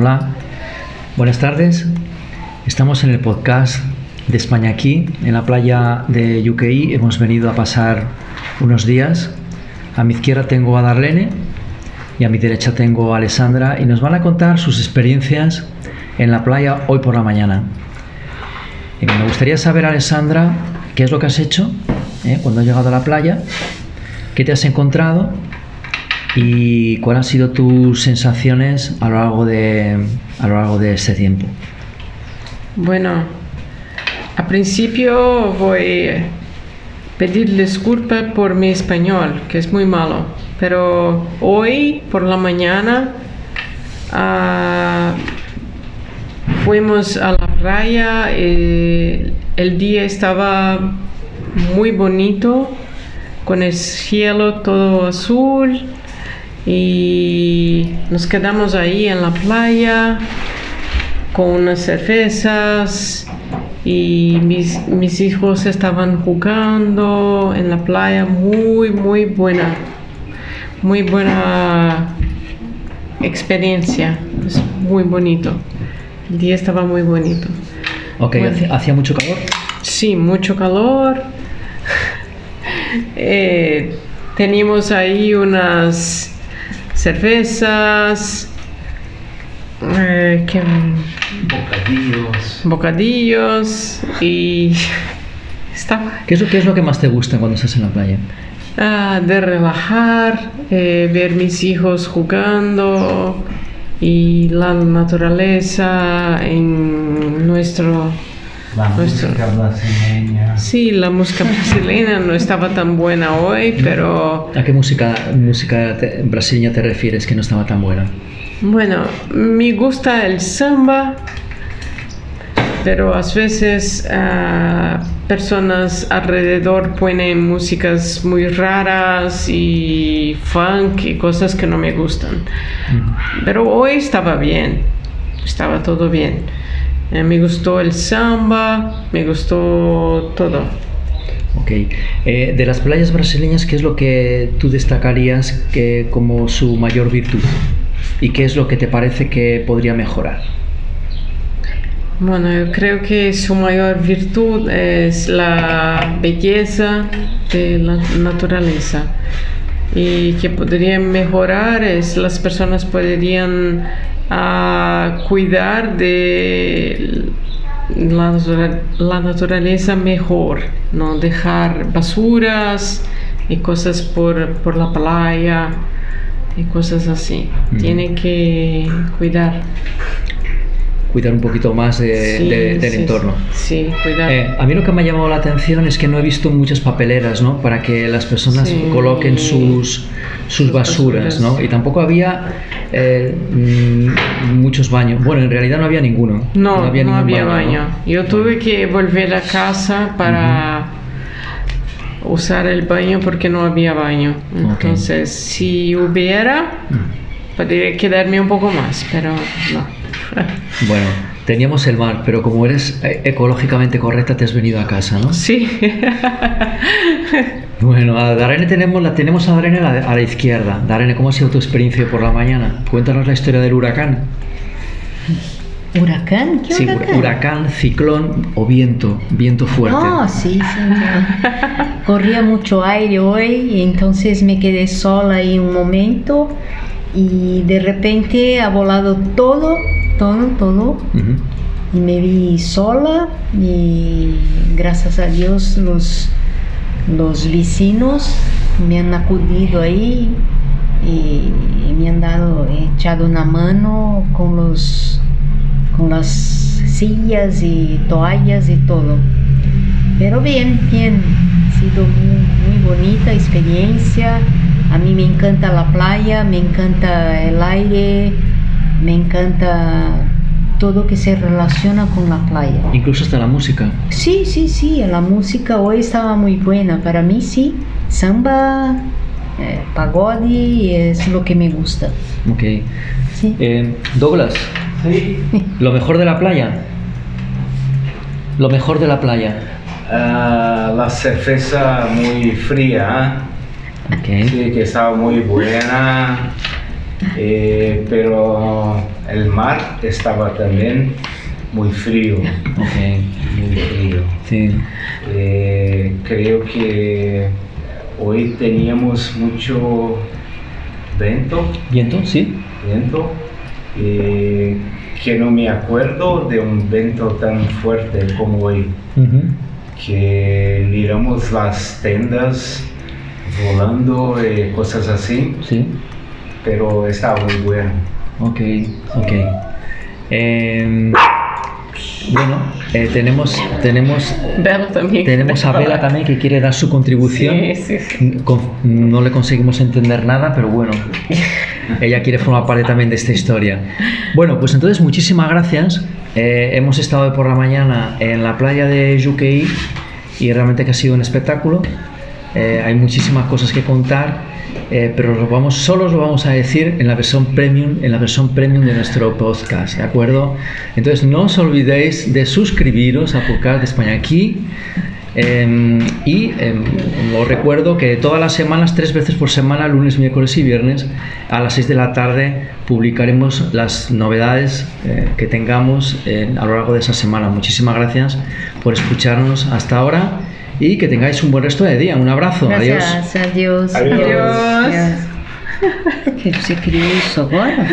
Hola, buenas tardes. Estamos en el podcast de España aquí, en la playa de UKI. Hemos venido a pasar unos días. A mi izquierda tengo a Darlene y a mi derecha tengo a Alessandra y nos van a contar sus experiencias en la playa hoy por la mañana. Me gustaría saber, Alessandra, qué es lo que has hecho eh, cuando has llegado a la playa, qué te has encontrado y cuáles han sido tus sensaciones a lo largo de, a lo largo de este tiempo. Bueno, a principio voy a pedir disculpas por mi español, que es muy malo, pero hoy por la mañana ah, fuimos a la playa, y el día estaba muy bonito, con el cielo todo azul y nos quedamos ahí en la playa con unas cervezas y mis, mis hijos estaban jugando en la playa muy muy buena muy buena experiencia es muy bonito el día estaba muy bonito Ok, Bueno. ¿hacía, hacía mucho calor? Sí, mucho calor. Eh, teníamos ahí unas cervezas, eh, que- Bocadillos. bocadillos y estaba ¿Qué es, lo, ¿Qué es lo que más te gusta cuando estás en la playa? ah, de relajar, eh, ver mis hijos jugando y la naturaleza en nuestro La Nuestro- música brasileña. Sí, la música brasileña no estaba tan buena hoy, pero ¿A qué música, música te- brasileña te refieres que no estaba tan buena? bueno, me gusta el samba, pero a veces ah, personas alrededor ponen músicas muy raras y funk y cosas que no me gustan. Pero hoy estaba bien, estaba todo bien. Eh, me gustó el samba, me gustó todo. Ok. Eh, de las playas brasileñas, ¿qué es lo que tú destacarías que, como su mayor virtud? ¿Y qué es lo que te parece que podría mejorar? Bueno, yo creo que su mayor virtud es la belleza de la naturaleza y que podría mejorar es las personas podrían ah, cuidar de la, la naturaleza mejor, no dejar basuras y cosas por, por la playa y cosas así. Ujú. Tiene que cuidar. Cuidar un poquito más de- Sí, de- del sí, entorno. Sí, cuidar. Eh, a mí lo que me ha llamado la atención es que no he visto muchas papeleras, ¿no? Para que las personas coloquen sus, sus basuras. ¿no? Y tampoco había eh, mm, muchos baños. Bueno, en realidad no había ninguno. No, no había, ningún baño. ¿no? Yo tuve que volver a casa para usar el baño porque no había baño. Entonces, si hubiera, Mm. podría quedarme un poco más, pero no. Bueno, teníamos el mar, pero como eres eh, ecológicamente correcta, te has venido a casa, ¿no? Sí. Bueno, a Darene tenemos, la tenemos a Darene a la, a la izquierda. Darene, ¿cómo ha sido tu experiencia por la mañana? Cuéntanos la historia del huracán. ¿Huracán? ¿Qué Sí, huracán? huracán, ciclón o viento, viento fuerte. Oh, sí, sí. Corría mucho aire hoy y entonces me quedé sola ahí un momento y de repente ha volado todo, todo, todo y me vi sola y gracias a Dios los, los vecinos me han acudido ahí y me han dado, echado una mano con los con las sillas y toallas y todo. Pero bien, bien, ha sido muy, muy bonita experiencia. A mí me encanta la playa, me encanta el aire, me encanta todo que se relaciona con la playa. Incluso hasta la música. Sí, sí, sí, la música hoy estaba muy buena. Para mí sí, samba, eh, pagode es lo que me gusta. Ok. Sí. Eh, Douglas, Sí. lo mejor de la playa. Lo mejor de la playa. Ah, la cerveza muy fría, sí, que estaba muy buena. Eh, pero el mar estaba también muy frío, muy frío. sí. Eh, creo que hoy teníamos mucho viento, ¿Viento? Sí. viento eh, que no me acuerdo de un viento tan fuerte como hoy. Que miramos las tendas volando y cosas así, Sí. pero estaba muy bueno. Ok, ok. Em, bueno, eh, tenemos, tenemos, también. tenemos a Bela también que quiere dar su contribución. Sí, sí, sí. Con- no le conseguimos entender nada, pero bueno, ella quiere formar parte también de esta historia. Bueno, pues entonces muchísimas gracias. Eh, hemos estado por la mañana en la playa de Yuqueí y realmente que ha sido un espectáculo. Eh, hay muchísimas cosas que contar, eh, pero lo vamos, solo os lo vamos a decir en la versión premium, en la versión premium de nuestro podcast, ¿de acuerdo? Entonces no os olvidéis de suscribiros al podcast de España aquí. Eh, y eh, os recuerdo que todas las semanas, tres veces por semana, lunes, miércoles y viernes, a las 6 de la tarde, publicaremos las novedades eh, que tengamos eh, a lo largo de esa semana. Muchísimas gracias por escucharnos hasta ahora y que tengáis un buen resto de día. Un abrazo. Adiós. Gracias, adiós. Adiós. Adiós. Que você criou isso agora?